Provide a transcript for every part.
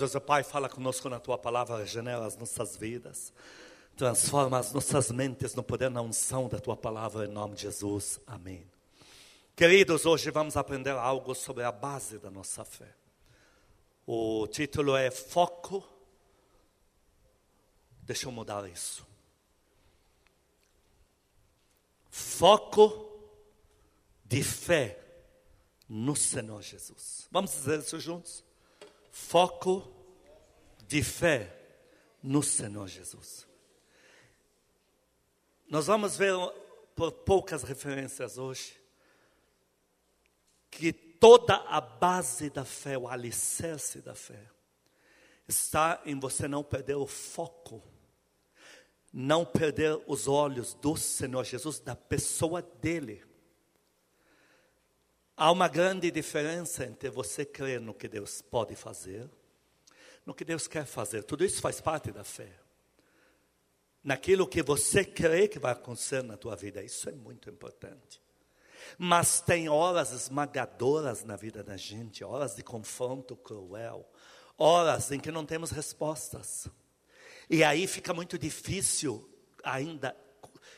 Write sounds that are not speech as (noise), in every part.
Deus o Pai fala conosco na tua palavra, regenera as nossas vidas, transforma as nossas mentes no poder na unção da tua palavra, em nome de Jesus. Amém. Queridos, hoje vamos aprender algo sobre a base da nossa fé. O título é Foco. Deixa eu mudar isso. Foco de fé no Senhor Jesus. Vamos dizer isso juntos? Foco de fé no Senhor Jesus. Nós vamos ver por poucas referências hoje que toda a base da fé, o alicerce da fé, está em você não perder o foco, não perder os olhos do Senhor Jesus, da pessoa dele. Há uma grande diferença entre você crer no que Deus pode fazer, no que Deus quer fazer. Tudo isso faz parte da fé. Naquilo que você crê que vai acontecer na tua vida, isso é muito importante. Mas tem horas esmagadoras na vida da gente, horas de confronto cruel, horas em que não temos respostas. E aí fica muito difícil ainda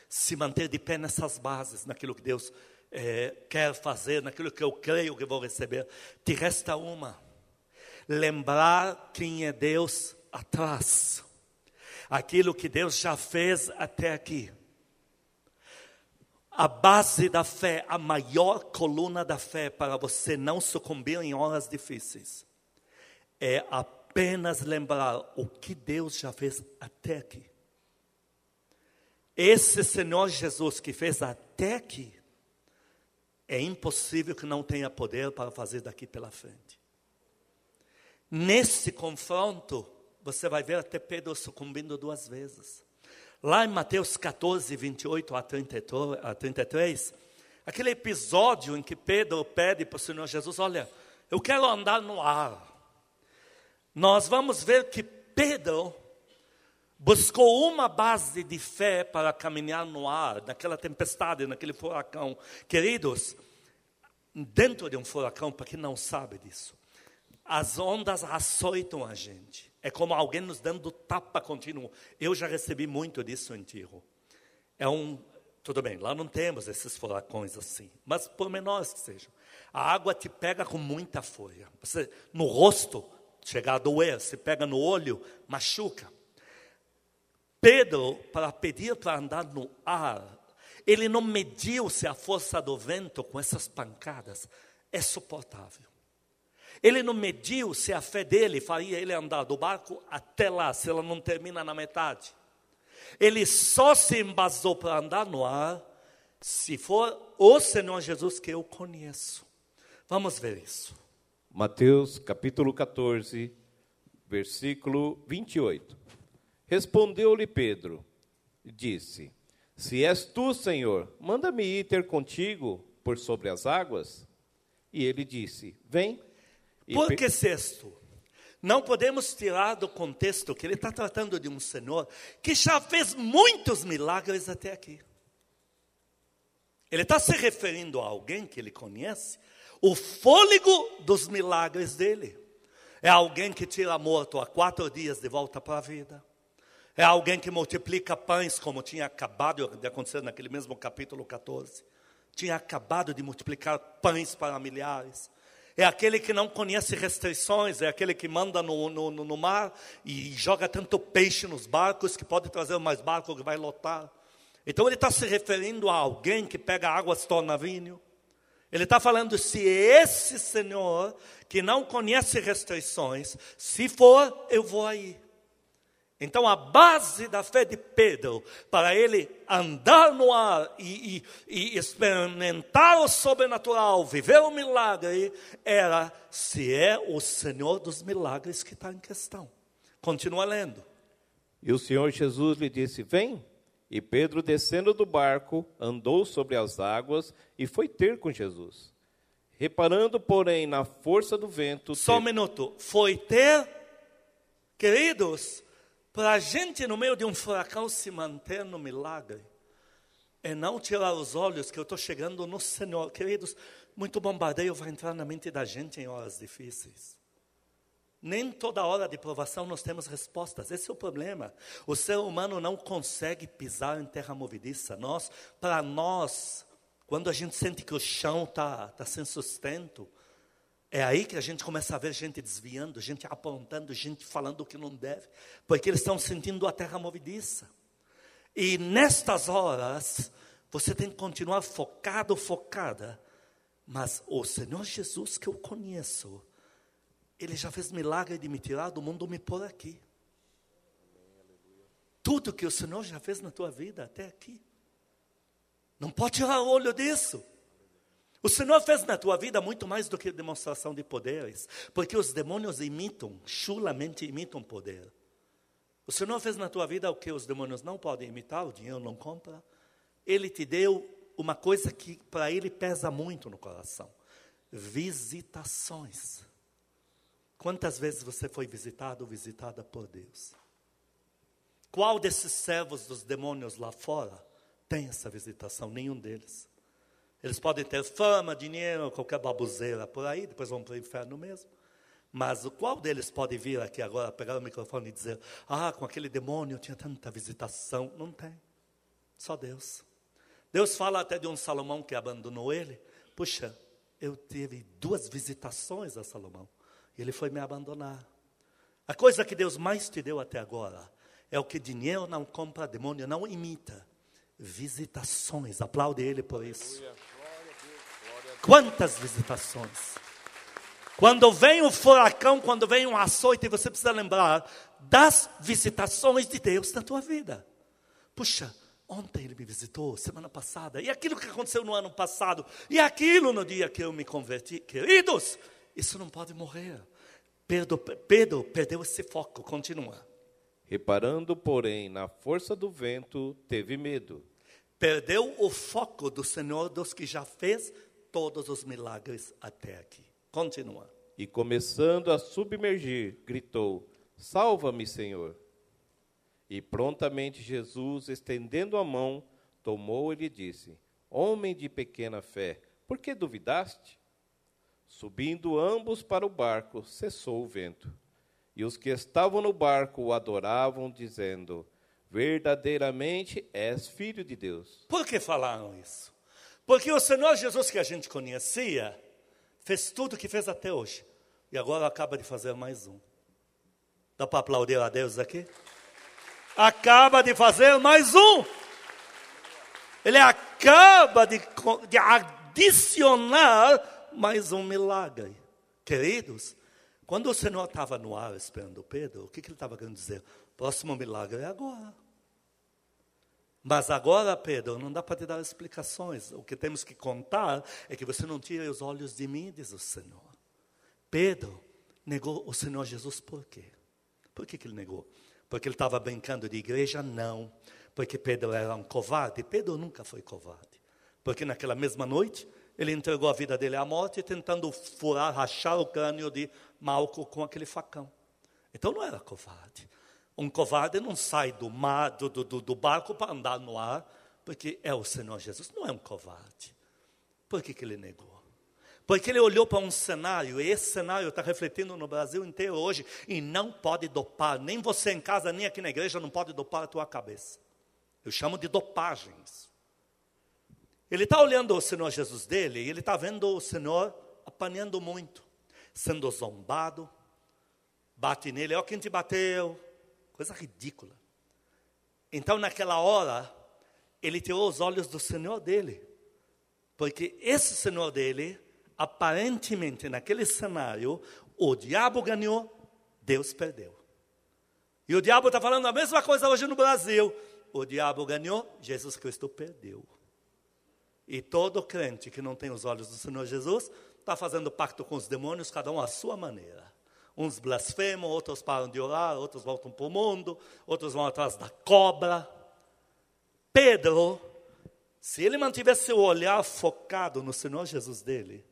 se manter de pé nessas bases, naquilo que Deus é, quer fazer, naquilo que eu creio que vou receber, te resta uma: lembrar quem é Deus atrás, aquilo que Deus já fez até aqui. A base da fé, a maior coluna da fé para você não sucumbir em horas difíceis, é apenas lembrar o que Deus já fez até aqui. Esse Senhor Jesus que fez até aqui, é impossível que não tenha poder para fazer daqui pela frente. Nesse confronto, você vai ver até Pedro sucumbindo duas vezes. Lá em Mateus 14, 28 a 33, aquele episódio em que Pedro pede para o Senhor Jesus: Olha, eu quero andar no ar. Nós vamos ver que Pedro buscou uma base de fé para caminhar no ar, naquela tempestade, naquele furacão. Queridos, dentro de um furacão, para quem não sabe disso, as ondas açoitam a gente. É como alguém nos dando tapa contínuo. Eu já recebi muito disso em Tiro. É um, tudo bem, lá não temos esses furacões assim, mas por menores que sejam. A água te pega com muita folha. Você, no rosto, chega a doer, se pega no olho, machuca. Pedro, para pedir para andar no ar, ele não mediu se a força do vento com essas pancadas é suportável. Ele não mediu se a fé dele faria ele andar do barco até lá, se ela não termina na metade. Ele só se embasou para andar no ar se for o Senhor Jesus que eu conheço. Vamos ver isso. Mateus capítulo 14, versículo 28. Respondeu-lhe Pedro e disse: Se és tu, Senhor, manda-me ir ter contigo por sobre as águas. E ele disse: Vem. E Por Pe- que sexto? Não podemos tirar do contexto que ele está tratando de um Senhor que já fez muitos milagres até aqui. Ele está se referindo a alguém que ele conhece, o fôlego dos milagres dele. É alguém que tira morto há quatro dias de volta para a vida. É alguém que multiplica pães, como tinha acabado de acontecer naquele mesmo capítulo 14. Tinha acabado de multiplicar pães para milhares. É aquele que não conhece restrições, é aquele que manda no, no, no- mar e joga tanto peixe nos barcos que pode trazer mais barco que vai lotar. Então ele está se referindo a alguém que pega água se torna vinho. Ele está falando se esse Senhor que não conhece restrições, se for, eu vou aí. Então, a base da fé de Pedro, para ele andar no ar e, e- e experimentar o sobrenatural, viver o milagre, era se é o Senhor dos milagres que está em questão. Continua lendo. E o Senhor Jesus lhe disse: Vem. E Pedro, descendo do barco, andou sobre as águas e foi ter com Jesus. Reparando, porém, na força do vento, Só um minuto. Foi ter, queridos, para a gente no meio de um furacão se manter no milagre, é não tirar os olhos que eu estou chegando no Senhor. Queridos, muito bombardeio vai entrar na mente da gente em horas difíceis. Nem toda hora de provação nós temos respostas. Esse é o problema. O ser humano não consegue pisar em terra movediça. Nós, para nós, quando a gente sente que o chão está tá sem sustento, é aí que a gente começa a ver gente desviando, gente apontando, gente falando o que não deve, porque eles estão sentindo a terra movediça. E nestas horas, você tem que continuar focado, focada. Mas o Senhor Jesus que eu conheço, Ele já fez milagre de me tirar do mundo e me pôr aqui. Tudo que o Senhor já fez na tua vida até aqui. Não pode tirar o olho disso. O Senhor fez na tua vida muito mais do que demonstração de poderes, porque os demônios imitam, chulamente imitam poder. O Senhor fez na tua vida o que os demônios não podem imitar, o dinheiro não compra. Ele te deu uma coisa que para ele pesa muito no coração: visitações. Quantas vezes você foi visitado ou visitada por Deus? Qual desses servos dos demônios lá fora tem essa visitação, nenhum deles. Eles podem ter fama, dinheiro, qualquer baboseira por aí, depois vão para o inferno mesmo. Mas qual deles pode vir aqui agora, pegar o microfone e dizer: Ah, com aquele demônio eu tinha tanta visitação? Não tem. Só Deus. Deus fala até de um Salomão que abandonou ele. Puxa, eu tive duas visitações a Salomão. E ele foi me abandonar. A coisa que Deus mais te deu até agora é o que dinheiro não compra, demônio não imita visitações. Aplaude ele por isso. Quantas visitações? Quando vem o furacão, quando vem um açoite, você precisa lembrar das visitações de Deus na tua vida. Puxa, ontem ele me visitou, semana passada, e aquilo que aconteceu no ano passado, e aquilo no dia que eu me converti. Queridos, isso não pode morrer. Pedro, Pedro perdeu esse foco, continua. Reparando, porém, na força do vento, teve medo Perdeu o foco do Senhor dos que já fez todos os milagres até aqui. Continua. E começando a submergir, gritou: Salva-me, Senhor. E prontamente Jesus, estendendo a mão, tomou e lhe disse: Homem de pequena fé, por que duvidaste? Subindo ambos para o barco, cessou o vento. E os que estavam no barco o adoravam, dizendo: verdadeiramente és filho de Deus. Por que falaram isso? Porque o Senhor Jesus que a gente conhecia fez tudo o que fez até hoje e agora acaba de fazer mais um. Dá para aplaudir a Deus aqui? Acaba de fazer mais um. Ele acaba de, de adicionar mais um milagre. Queridos, quando o Senhor estava no ar esperando Pedro, o que, que ele estava querendo dizer? Próximo milagre é agora. Mas agora, Pedro, não dá para te dar explicações. O que temos que contar é que você não tira os olhos de mim, diz o Senhor. Pedro negou o Senhor Jesus por quê? Por que, que ele negou? Porque ele estava brincando de igreja? Não. Porque Pedro era um covarde? Pedro nunca foi covarde. Porque naquela mesma noite, ele entregou a vida dele à morte, tentando furar, rachar o crânio de Malco com aquele facão. Então não era covarde. Um covarde não sai do, mar, do, do, do barco para andar no ar, porque é o Senhor Jesus. Não é um covarde. Por que, que ele negou? Porque ele olhou para um cenário, e esse cenário está refletindo no Brasil inteiro hoje, e não pode dopar, nem você em casa, nem aqui na igreja, não pode dopar a tua cabeça. Eu chamo de dopagens. Ele está olhando o Senhor Jesus dele, e ele está vendo o Senhor apanhando muito, sendo zombado, bate nele, ó quem te bateu, Coisa ridícula. Então, naquela hora, ele tirou os olhos do Senhor dele. Porque esse Senhor dele, aparentemente, naquele cenário, o diabo ganhou, Deus perdeu. E o diabo está falando a mesma coisa hoje no Brasil. O diabo ganhou, Jesus Cristo perdeu. E todo crente que não tem os olhos do Senhor Jesus está fazendo pacto com os demônios, cada um à sua maneira. Uns blasfemam, outros param de orar, outros voltam para o mundo, outros vão atrás da cobra. Pedro, se ele mantivesse seu olhar focado no Senhor Jesus dele,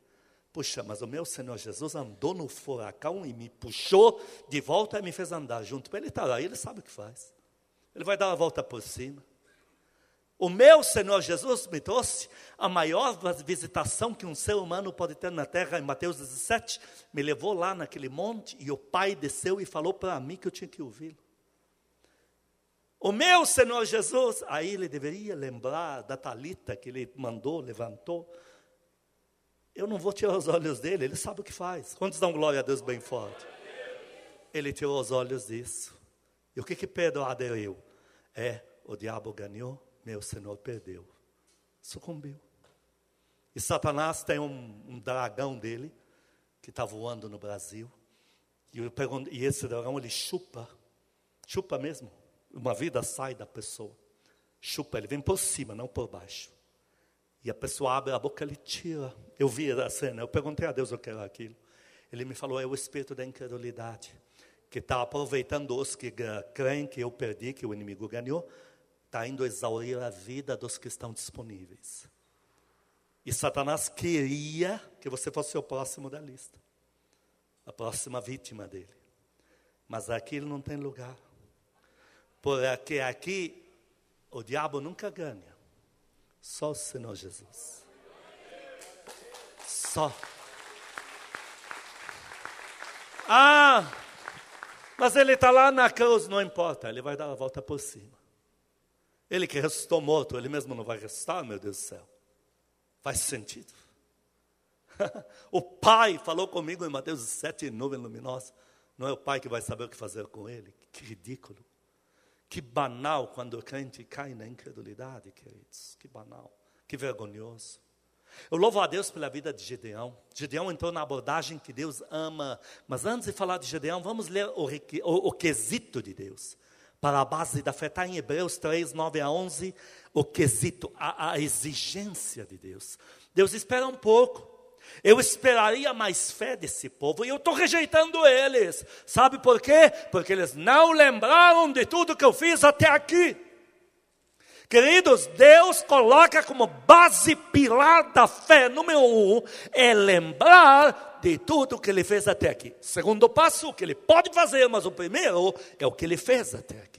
puxa, mas o meu Senhor Jesus andou no furacão e me puxou de volta e me fez andar junto. Ele está lá, ele sabe o que faz. Ele vai dar a volta por cima. O meu Senhor Jesus me trouxe a maior visitação que um ser humano pode ter na terra, em Mateus 17. Me levou lá naquele monte e o Pai desceu e falou para mim que eu tinha que ouvi-lo. O meu Senhor Jesus, aí ele deveria lembrar da talita que ele mandou, levantou. Eu não vou tirar os olhos dele, ele sabe o que faz. Quantos dão glória a Deus bem forte? Ele tirou os olhos disso. E o que que Pedro aderiu? É, o diabo ganhou meu Senhor perdeu, sucumbiu. E Satanás tem um, um dragão dele, que está voando no Brasil, e, pergunto, e esse dragão ele chupa, chupa mesmo, uma vida sai da pessoa, chupa, ele vem por cima, não por baixo. E a pessoa abre a boca, ele tira. Eu vi a cena, eu perguntei a Deus o que era aquilo. Ele me falou, é o espírito da incredulidade, que está aproveitando os que creem que eu perdi, que o inimigo ganhou, está indo exaurir a vida dos que estão disponíveis. E Satanás queria que você fosse o próximo da lista, a próxima vítima dele. Mas aqui ele não tem lugar. Porque aqui o diabo nunca ganha, só o Senhor Jesus. Só. Ah, mas ele está lá na cruz, não importa, ele vai dar a volta por cima. Ele que ressuscitou morto, ele mesmo não vai ressuscitar, meu Deus do céu. Faz sentido. (laughs) o pai falou comigo em Mateus 7, nuvem luminosa. Não é o pai que vai saber o que fazer com ele. Que ridículo. Que banal quando o crente cai na incredulidade, queridos. Que banal. Que vergonhoso. Eu louvo a Deus pela vida de Gedeão. Gedeão entrou na abordagem que Deus ama. Mas antes de falar de Gedeão, vamos ler o, o, o quesito de Deus para a base da fé. Está em Hebreus 3, 9 a 11, o quesito, a, a exigência de Deus. Deus espera um pouco. Eu esperaria mais fé desse povo e eu estou rejeitando eles. Sabe por quê? Porque eles não lembraram de tudo que eu fiz até aqui. Queridos, Deus coloca como base pilar da fé, número um, é lembrar de tudo que ele fez até aqui. Segundo passo, o que ele pode fazer, mas o primeiro é o que ele fez até aqui.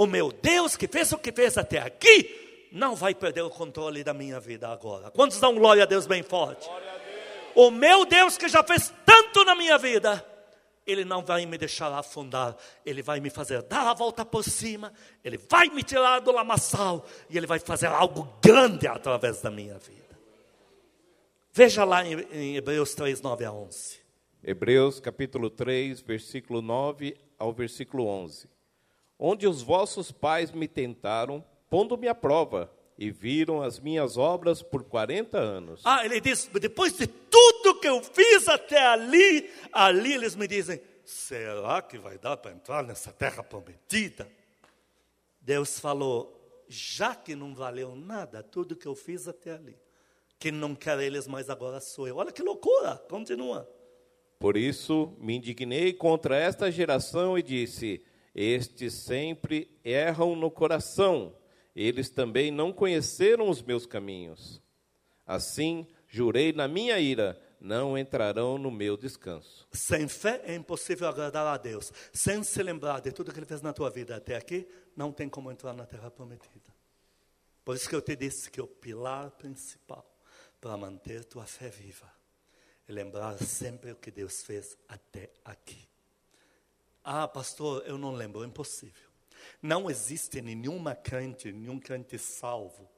O meu Deus que fez o que fez até aqui, não vai perder o controle da minha vida agora. Quantos dão glória a Deus bem forte? O meu Deus que já fez tanto na minha vida, ele não vai me deixar afundar, Ele vai me fazer dar a volta por cima, Ele vai me tirar do lamaçal e Ele vai fazer algo grande através da minha vida. Veja lá em, em Hebreus 3, 9 a 11. Hebreus capítulo 3, versículo 9 ao versículo 11. Onde os vossos pais me tentaram, pondo-me à prova, e viram as minhas obras por 40 anos. Ah, ele diz: depois de tudo que eu fiz até ali, ali eles me dizem: será que vai dar para entrar nessa terra prometida? Deus falou: já que não valeu nada tudo que eu fiz até ali, quem não quer eles mais agora sou eu. Olha que loucura, continua. Por isso me indignei contra esta geração e disse: Estes sempre erram no coração eles também não conheceram os meus caminhos. Assim, jurei na minha ira, não entrarão no meu descanso. Sem fé é impossível agradar a Deus. Sem se lembrar de tudo que Ele fez na tua vida até aqui, não tem como entrar na terra prometida. Por isso que eu te disse que o pilar principal para manter tua fé viva é lembrar sempre o que Deus fez até aqui. Ah, pastor, eu não lembro, é impossível. Não existe nenhuma crente, nenhum crente salvo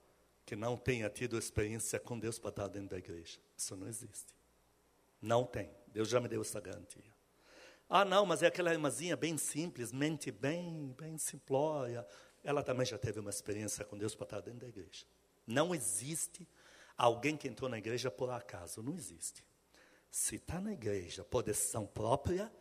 que não tenha tido experiência com Deus para estar dentro da igreja. Isso não existe. Não tem. Deus já me deu essa garantia. Ah, não, mas é aquela irmãzinha bem simples, mente bem, bem simplória. Ela também já teve uma experiência com Deus para estar dentro da igreja. Não existe alguém que entrou na igreja por acaso. Não existe. Se está na igreja por decisão própria,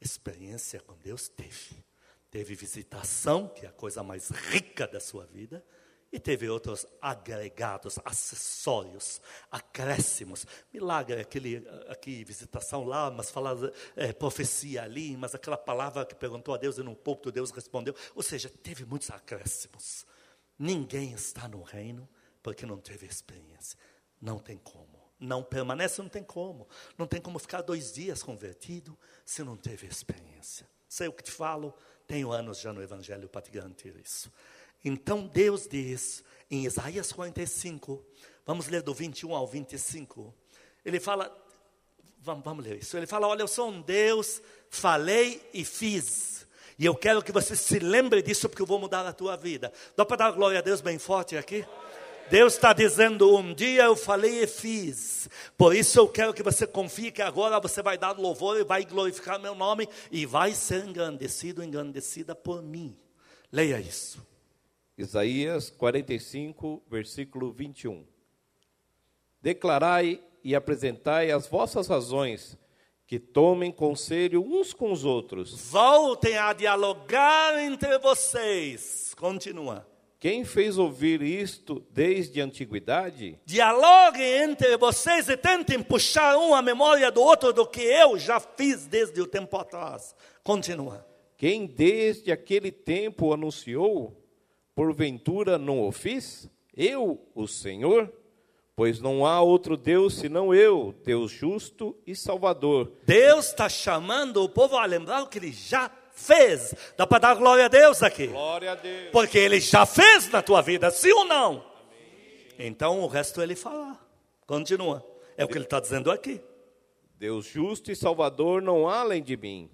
experiência com Deus teve. Teve visitação, que é a coisa mais rica da sua vida, e teve outros agregados, acessórios, acréscimos. Milagre, é aquele, aqui, visitação lá, mas falar é, profecia ali, mas aquela palavra que perguntou a Deus e num pouco Deus respondeu. Ou seja, teve muitos acréscimos. Ninguém está no reino porque não teve experiência. Não tem como. Não permanece, não tem como. Não tem como ficar dois dias convertido se não teve experiência. Sei o que te falo, tenho anos já no Evangelho para te garantir isso. Então Deus diz em Isaías 45, vamos ler do 21 ao 25. Ele fala, vamos, vamos ler isso. Ele fala: Olha, eu sou um Deus, falei e fiz. E eu quero que você se lembre disso, porque eu vou mudar a tua vida. Dá para dar glória a Deus bem forte aqui? Deus está dizendo: um dia eu falei e fiz. Por isso eu quero que você confie que agora você vai dar louvor e vai glorificar meu nome e vai ser engrandecido, engrandecida por mim. Leia isso. Isaías 45, versículo 21. Declarai e apresentai as vossas razões, que tomem conselho uns com os outros. Voltem a dialogar entre vocês. Continua. Quem fez ouvir isto desde a antiguidade? Dialoguem entre vocês e tentem puxar um a memória do outro do que eu já fiz desde o tempo atrás. Continua. Quem desde aquele tempo anunciou? Porventura não o fiz? Eu, o Senhor? Pois não há outro Deus senão eu, Deus justo e salvador. Deus está chamando o povo a lembrar o que ele já fez. Dá para dar glória a Deus aqui? Glória a Deus. Porque ele já fez na tua vida, sim ou não? Amém. Então o resto ele fala. Continua. É o que ele está dizendo aqui. Deus justo e salvador não há além de mim.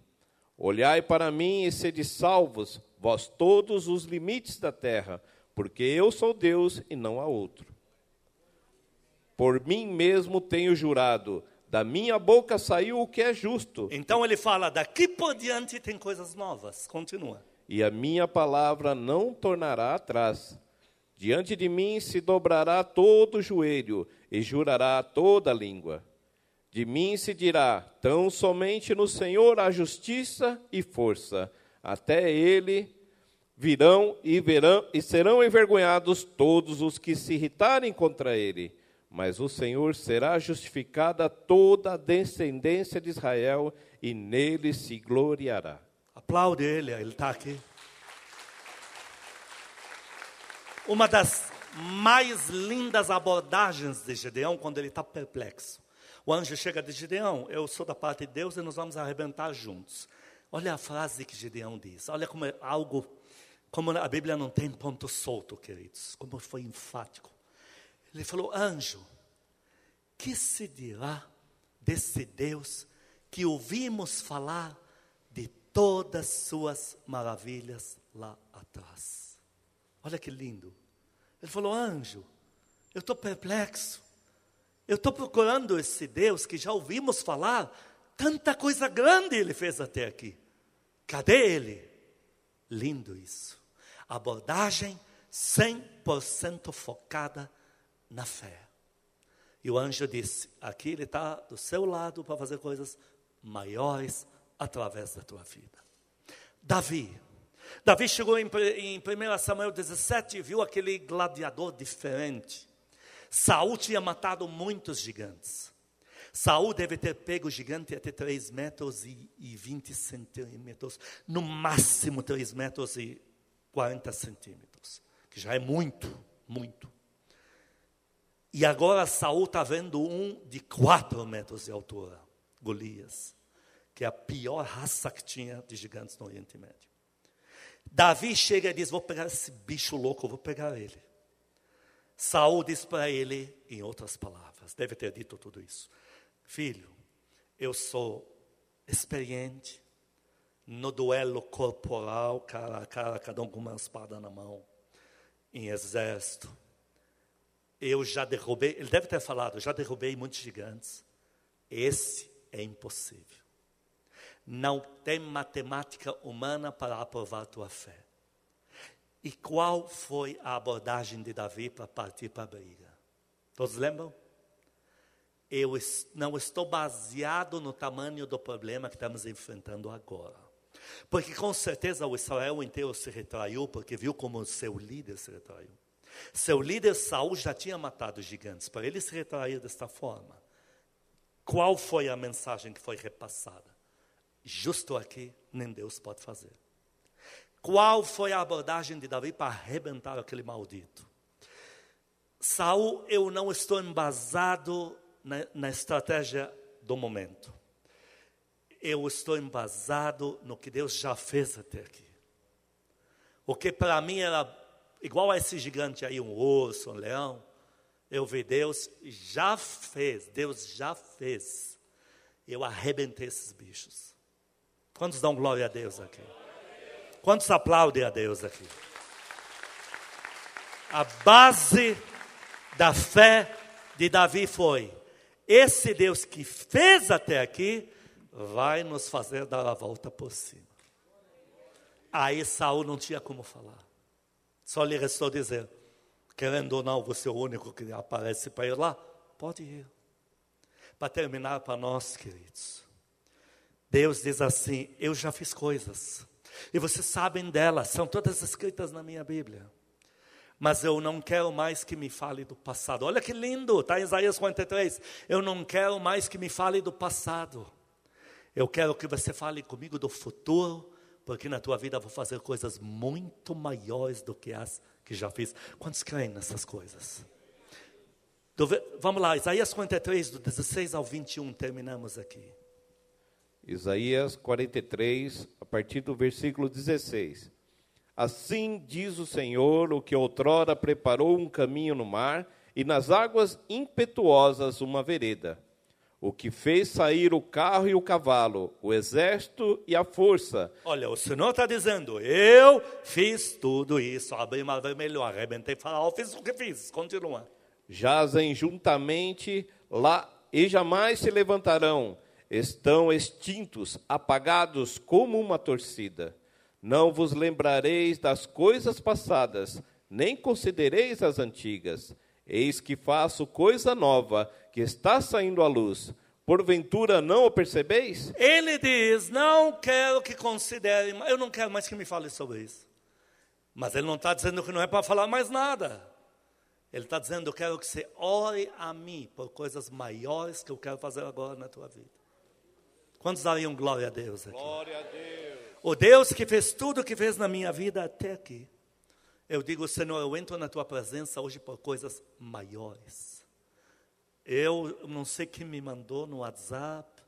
Olhai para mim e sede salvos, vós todos os limites da terra, porque eu sou Deus e não há outro. Por mim mesmo tenho jurado, da minha boca saiu o que é justo. Então ele fala: daqui por diante tem coisas novas. Continua. E a minha palavra não tornará atrás. Diante de mim se dobrará todo o joelho e jurará toda a língua. De mim se dirá: tão somente no Senhor há justiça e força. Até ele virão e verão e serão envergonhados todos os que se irritarem contra ele mas o Senhor será justificada toda a descendência de Israel e nele se gloriará. Aplaude ele, ele está aqui. Uma das mais lindas abordagens de Gideão quando ele está perplexo. O anjo chega de Gideão, eu sou da parte de Deus e nós vamos arrebentar juntos. Olha a frase que Gideão diz. Olha como é algo, como a Bíblia não tem ponto solto, queridos. Como foi enfático. Ele falou: Anjo, que se dirá desse Deus que ouvimos falar de todas suas maravilhas lá atrás? Olha que lindo. Ele falou: Anjo, eu estou perplexo. Eu estou procurando esse Deus que já ouvimos falar, tanta coisa grande ele fez até aqui. Cadê ele? Lindo isso. Abordagem 100% focada na fé. E o anjo disse: Aqui ele está do seu lado para fazer coisas maiores através da tua vida. Davi. Davi chegou em, em 1 Samuel 17 e viu aquele gladiador diferente. Saul tinha matado muitos gigantes. Saul deve ter pego o gigante até 3 metros e, e 20 centímetros, no máximo 3 metros e 40 centímetros, que já é muito, muito. E agora Saul está vendo um de quatro metros de altura, Golias, que é a pior raça que tinha de gigantes no Oriente Médio. Davi chega e diz: Vou pegar esse bicho louco, vou pegar ele. Saul diz para ele, em outras palavras, deve ter dito tudo isso: Filho, eu sou experiente no duelo corporal, cara a cara, cada um com uma espada na mão, em exército eu já derrubei, ele deve ter falado, já derrubei muitos gigantes. Esse é impossível. Não tem matemática humana para aprovar tua fé. E qual foi a abordagem de Davi para partir para a briga? Todos lembram? Eu não estou baseado no tamanho do problema que estamos enfrentando agora. Porque com certeza o Israel inteiro se retraiu, porque viu como o seu líder se retraiu. Seu líder Saul já tinha matado gigantes, para ele se retrair desta forma. Qual foi a mensagem que foi repassada? Justo aqui, nem Deus pode fazer. Qual foi a abordagem de Davi para arrebentar aquele maldito? Saul, eu não estou embasado na, na estratégia do momento. Eu estou embasado no que Deus já fez até aqui. O que para mim era igual a esse gigante aí, um urso, um leão. Eu vi Deus já fez, Deus já fez. Eu arrebentei esses bichos. Quantos dão glória a Deus aqui? Quantos aplaudem a Deus aqui? A base da fé de Davi foi: esse Deus que fez até aqui, vai nos fazer dar a volta por cima. Aí Saul não tinha como falar. Só lhe restou dizer: querendo ou não, você é o único que aparece para ir lá, pode ir. Para terminar para nós, queridos, Deus diz assim: Eu já fiz coisas, e vocês sabem delas, são todas escritas na minha Bíblia. Mas eu não quero mais que me fale do passado. Olha que lindo, está em Isaías 43. Eu não quero mais que me fale do passado. Eu quero que você fale comigo do futuro, porque na tua vida eu vou fazer coisas muito maiores do que as que já fiz. Quantos creem nessas coisas? Vamos lá, Isaías 43, do 16 ao 21, terminamos aqui. Isaías 43, a partir do versículo 16. Assim diz o Senhor, o que outrora preparou um caminho no mar, e nas águas impetuosas uma vereda o que fez sair o carro e o cavalo, o exército e a força. Olha, o Senhor está dizendo: Eu fiz tudo isso, abri mar vermelho, arrebentei faraó, fiz o que fiz, continua. Jazem juntamente lá e jamais se levantarão, estão extintos, apagados como uma torcida. Não vos lembrareis das coisas passadas, nem considereis as antigas. Eis que faço coisa nova, que está saindo à luz. Porventura não o percebeis? Ele diz: Não quero que considerem, eu não quero mais que me fale sobre isso. Mas ele não está dizendo que não é para falar mais nada. Ele está dizendo: Eu quero que você ore a mim por coisas maiores que eu quero fazer agora na tua vida. Quantos dariam glória a Deus aqui? Glória a Deus. O Deus que fez tudo o que fez na minha vida até aqui. Eu digo, Senhor, eu entro na tua presença hoje por coisas maiores. Eu não sei quem me mandou no WhatsApp,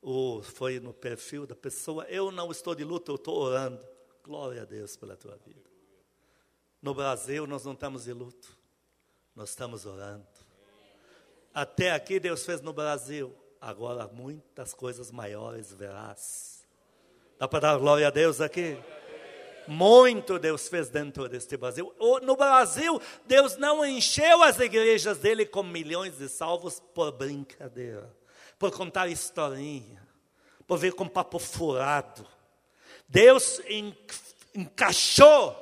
ou foi no perfil da pessoa. Eu não estou de luta, eu estou orando. Glória a Deus pela tua vida. No Brasil, nós não estamos de luto, nós estamos orando. Até aqui, Deus fez no Brasil. Agora, muitas coisas maiores verás. Dá para dar glória a Deus aqui? Muito Deus fez dentro deste Brasil. No Brasil, Deus não encheu as igrejas dele com milhões de salvos por brincadeira, por contar historinha, por vir com papo furado. Deus encaixou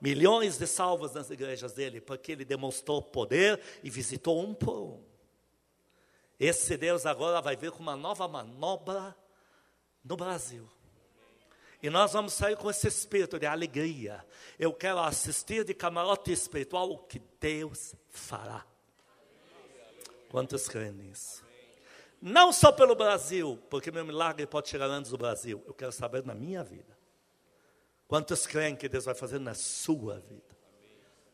milhões de salvos nas igrejas dele, porque ele demonstrou poder e visitou um por um. Esse Deus agora vai vir com uma nova manobra no Brasil. E nós vamos sair com esse espírito de alegria. Eu quero assistir de camarote espiritual o que Deus fará. Quantos creem nisso? Não só pelo Brasil, porque meu milagre pode chegar antes do Brasil. Eu quero saber na minha vida. Quantos creem que Deus vai fazer na sua vida?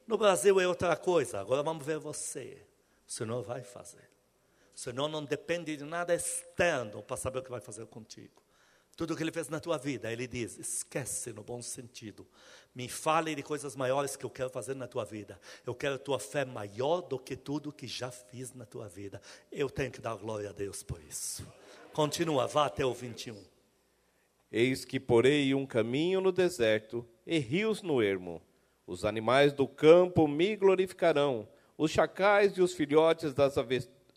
No Brasil é outra coisa. Agora vamos ver você. O Senhor vai fazer. O Senhor não depende de nada externo para saber o que vai fazer contigo. Tudo que ele fez na tua vida, ele diz: esquece no bom sentido. Me fale de coisas maiores que eu quero fazer na tua vida. Eu quero tua fé maior do que tudo que já fiz na tua vida. Eu tenho que dar glória a Deus por isso. Continua, vá até o 21. Eis que porei um caminho no deserto e rios no ermo. Os animais do campo me glorificarão, os chacais e os filhotes das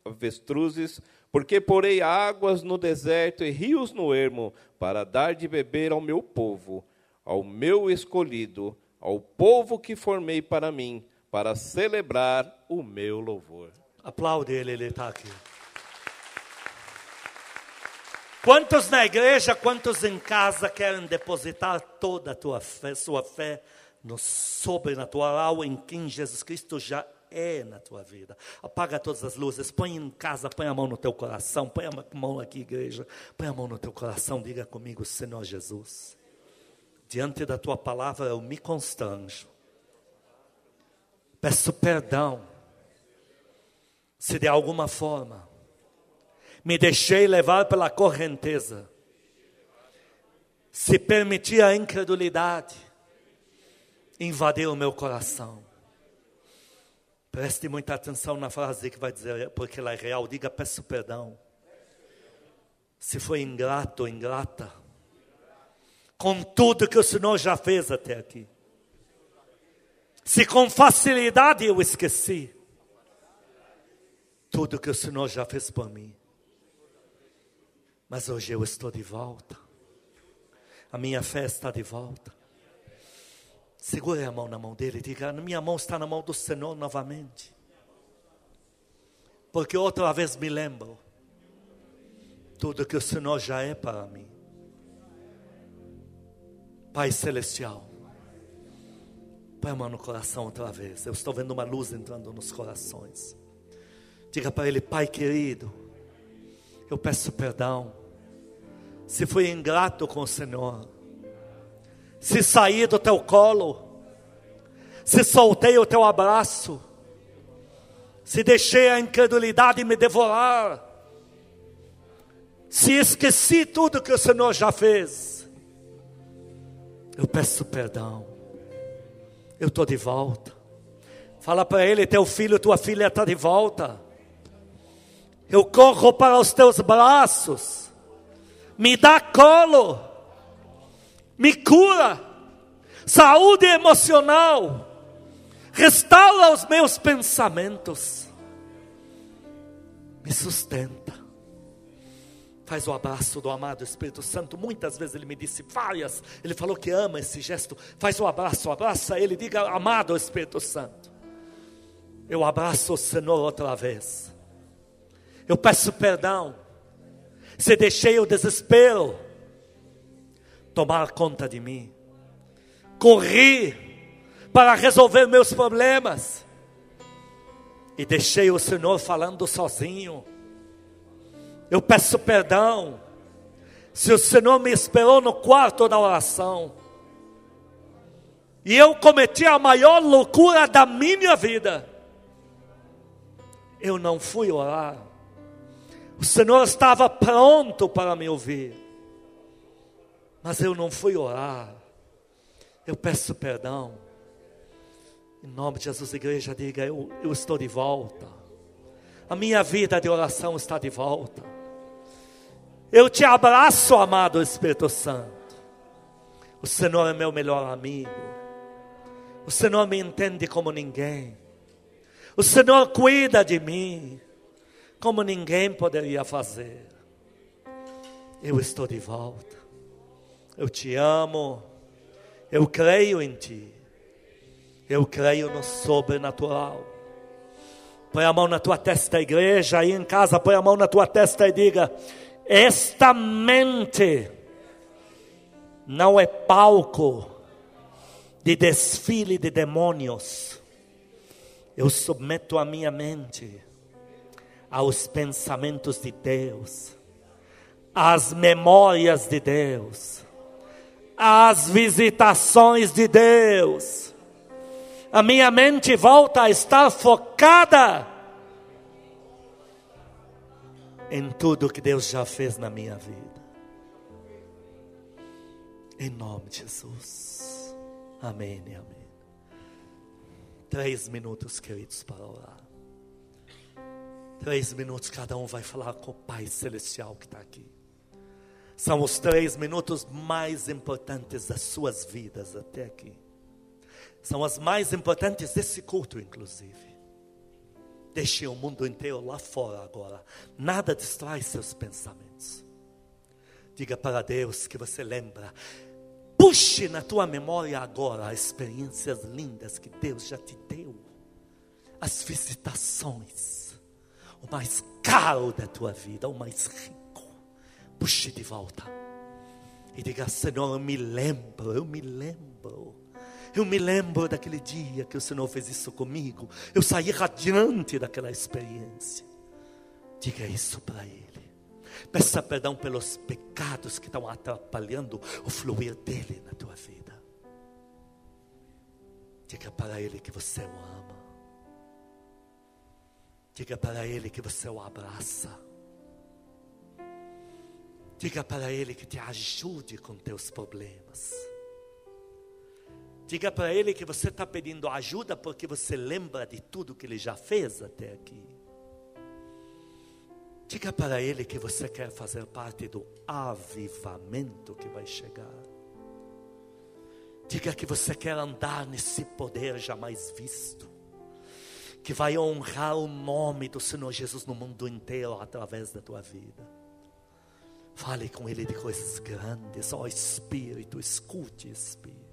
avestruzes porque porei águas no deserto e rios no ermo, para dar de beber ao meu povo, ao meu escolhido, ao povo que formei para mim, para celebrar o meu louvor. Aplaude ele, ele está aqui. Quantos na igreja, quantos em casa querem depositar toda a tua fé, sua fé no sobrenatural em quem Jesus Cristo já é na tua vida. Apaga todas as luzes, põe em casa, põe a mão no teu coração, põe a mão aqui, igreja, põe a mão no teu coração, diga comigo, Senhor Jesus, diante da tua palavra eu me constranjo, peço perdão, se de alguma forma me deixei levar pela correnteza, se permiti a incredulidade, invadiu o meu coração. Preste muita atenção na frase que vai dizer, porque ela é real. Diga: peço perdão. Se foi ingrato ou ingrata, com tudo que o Senhor já fez até aqui. Se com facilidade eu esqueci tudo que o Senhor já fez por mim. Mas hoje eu estou de volta. A minha fé está de volta. Segure a mão na mão dele e diga: Minha mão está na mão do Senhor novamente. Porque outra vez me lembro tudo que o Senhor já é para mim. Pai Celestial, põe a mão no coração outra vez. Eu estou vendo uma luz entrando nos corações. Diga para ele, Pai querido, eu peço perdão. Se fui ingrato com o Senhor, se saí do teu colo, se soltei o teu abraço, se deixei a incredulidade me devorar, se esqueci tudo que o Senhor já fez, eu peço perdão, eu estou de volta. Fala para ele: teu filho, tua filha está de volta. Eu corro para os teus braços, me dá colo me cura, saúde emocional, restaura os meus pensamentos, me sustenta. Faz o abraço do amado Espírito Santo. Muitas vezes ele me disse várias. Ele falou que ama esse gesto. Faz o abraço, abraça ele, diga amado Espírito Santo. Eu abraço o Senhor outra vez. Eu peço perdão. Se deixei o desespero, tomar conta de mim. Corri para resolver meus problemas e deixei o Senhor falando sozinho. Eu peço perdão se o Senhor me esperou no quarto da oração e eu cometi a maior loucura da minha vida. Eu não fui orar. O Senhor estava pronto para me ouvir mas eu não fui orar. Eu peço perdão. Em nome de Jesus, igreja, diga: eu, eu estou de volta. A minha vida de oração está de volta. Eu te abraço, amado Espírito Santo. O Senhor é meu melhor amigo. O Senhor me entende como ninguém. O Senhor cuida de mim como ninguém poderia fazer. Eu estou de volta. Eu te amo. Eu creio em ti. Eu creio no sobrenatural. Põe a mão na tua testa, igreja, aí em casa, põe a mão na tua testa e diga: Esta mente não é palco de desfile de demônios. Eu submeto a minha mente aos pensamentos de Deus, às memórias de Deus as visitações de Deus. A minha mente volta a estar focada em tudo que Deus já fez na minha vida. Em nome de Jesus. Amém e amém. Três minutos, queridos, para orar. Três minutos, cada um vai falar com o Pai Celestial que está aqui. São os três minutos mais importantes das suas vidas até aqui. São as mais importantes desse culto, inclusive. Deixe o mundo inteiro lá fora agora. Nada distrai seus pensamentos. Diga para Deus que você lembra. Puxe na tua memória agora as experiências lindas que Deus já te deu. As visitações. O mais caro da tua vida, o mais rico puxe de volta. E diga, Senhor, eu me lembro, eu me lembro. Eu me lembro daquele dia que o Senhor fez isso comigo. Eu saí radiante daquela experiência. Diga isso para Ele. Peça perdão pelos pecados que estão atrapalhando o fluir dele na tua vida. Diga para Ele que você o ama. Diga para Ele que você o abraça. Diga para Ele que te ajude com teus problemas. Diga para ele que você está pedindo ajuda porque você lembra de tudo que ele já fez até aqui. Diga para ele que você quer fazer parte do avivamento que vai chegar. Diga que você quer andar nesse poder jamais visto, que vai honrar o nome do Senhor Jesus no mundo inteiro através da tua vida. Fale com Ele de coisas grandes, ó oh, Espírito, escute, Espírito.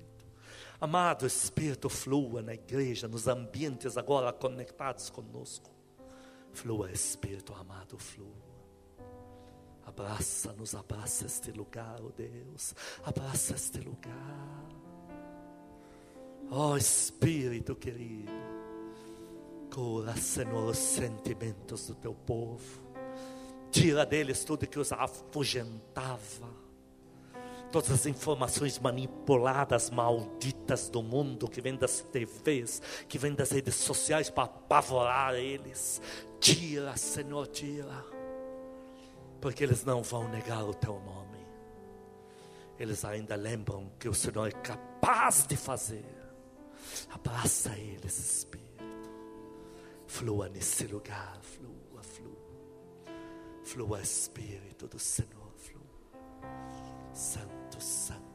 Amado Espírito, flua na igreja, nos ambientes agora conectados conosco. Flua, Espírito amado, flua. Abraça-nos, abraça este lugar, oh Deus, abraça este lugar. Oh Espírito querido, cura, Senhor, os sentimentos do teu povo, tira deles tudo que os afugentava todas as informações manipuladas, malditas do mundo, que vem das TVs, que vem das redes sociais para apavorar eles. Tira, Senhor, tira. Porque eles não vão negar o teu nome. Eles ainda lembram que o Senhor é capaz de fazer. Abraça eles, Espírito. Flua nesse lugar, flua, Flua Espírito do Senhor, flua. Santo, Santo.